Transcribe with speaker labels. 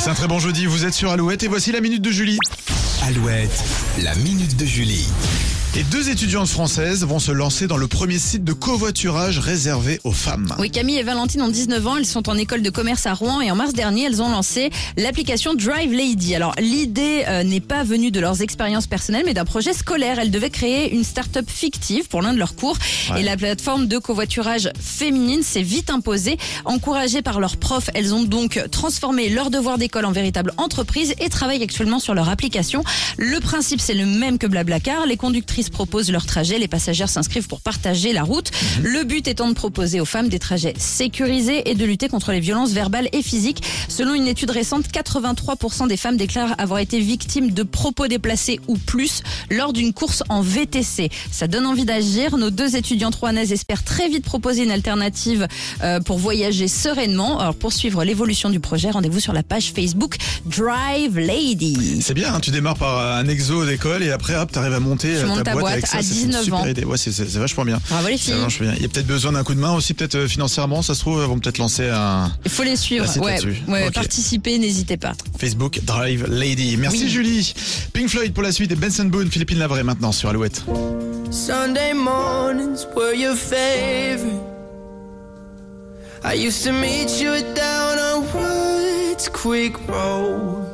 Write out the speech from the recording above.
Speaker 1: Passez un très bon jeudi, vous êtes sur Alouette et voici la minute de Julie.
Speaker 2: Alouette, la minute de Julie.
Speaker 1: Et deux étudiantes françaises vont se lancer dans le premier site de covoiturage réservé aux femmes.
Speaker 3: Oui, Camille et Valentine ont 19 ans, elles sont en école de commerce à Rouen et en mars dernier, elles ont lancé l'application Drive Lady. Alors, l'idée euh, n'est pas venue de leurs expériences personnelles, mais d'un projet scolaire. Elles devaient créer une start-up fictive pour l'un de leurs cours
Speaker 1: Ouais.
Speaker 3: et la plateforme de covoiturage féminine s'est vite imposée. Encouragées par leurs profs, elles ont donc transformé leur devoir d'école en véritable entreprise et travaillent actuellement sur leur application. Le principe, c'est le même que Blablacar. Les conductrices proposent leur trajet, les passagères s'inscrivent pour partager la route. Le but étant de proposer aux femmes des trajets sécurisés et de lutter contre les violences verbales et physiques. Selon une étude récente, 83% des femmes déclarent avoir été victimes de propos déplacés ou plus lors d'une course en VTC. Ça donne envie d'agir. Nos deux étudiantes rouennaises espèrent très vite proposer une alternative euh, pour voyager sereinement. Alors pour suivre l'évolution du projet, rendez-vous sur la page Facebook Drive Lady.
Speaker 1: C'est bien, hein, tu démarres par un exo d'école et après hop, t'arrives à monter
Speaker 3: Tu
Speaker 1: euh,
Speaker 3: montes ta boîte
Speaker 1: avec ça.
Speaker 3: à
Speaker 1: c'est une
Speaker 3: 19
Speaker 1: super
Speaker 3: ans.
Speaker 1: idée. Ouais, c'est, vachement bien.
Speaker 3: Bravo les
Speaker 1: C'est
Speaker 3: filles.
Speaker 1: vachement bien. Il y a peut-être besoin d'un coup de main aussi, peut-être euh, financièrement, ça se trouve, elles vont peut-être lancer un
Speaker 3: Il faut les suivre. Ouais, ouais,
Speaker 1: Ok.
Speaker 3: participez, n'hésitez pas.
Speaker 1: Facebook Drive Lady. Merci
Speaker 3: Oui.
Speaker 1: Julie. Pink Floyd pour la suite et Benson Boone, Philippine Lavray maintenant sur Alouette.
Speaker 4: Sunday mornings were your favorite. I used to meet you down on Woods Creek Road.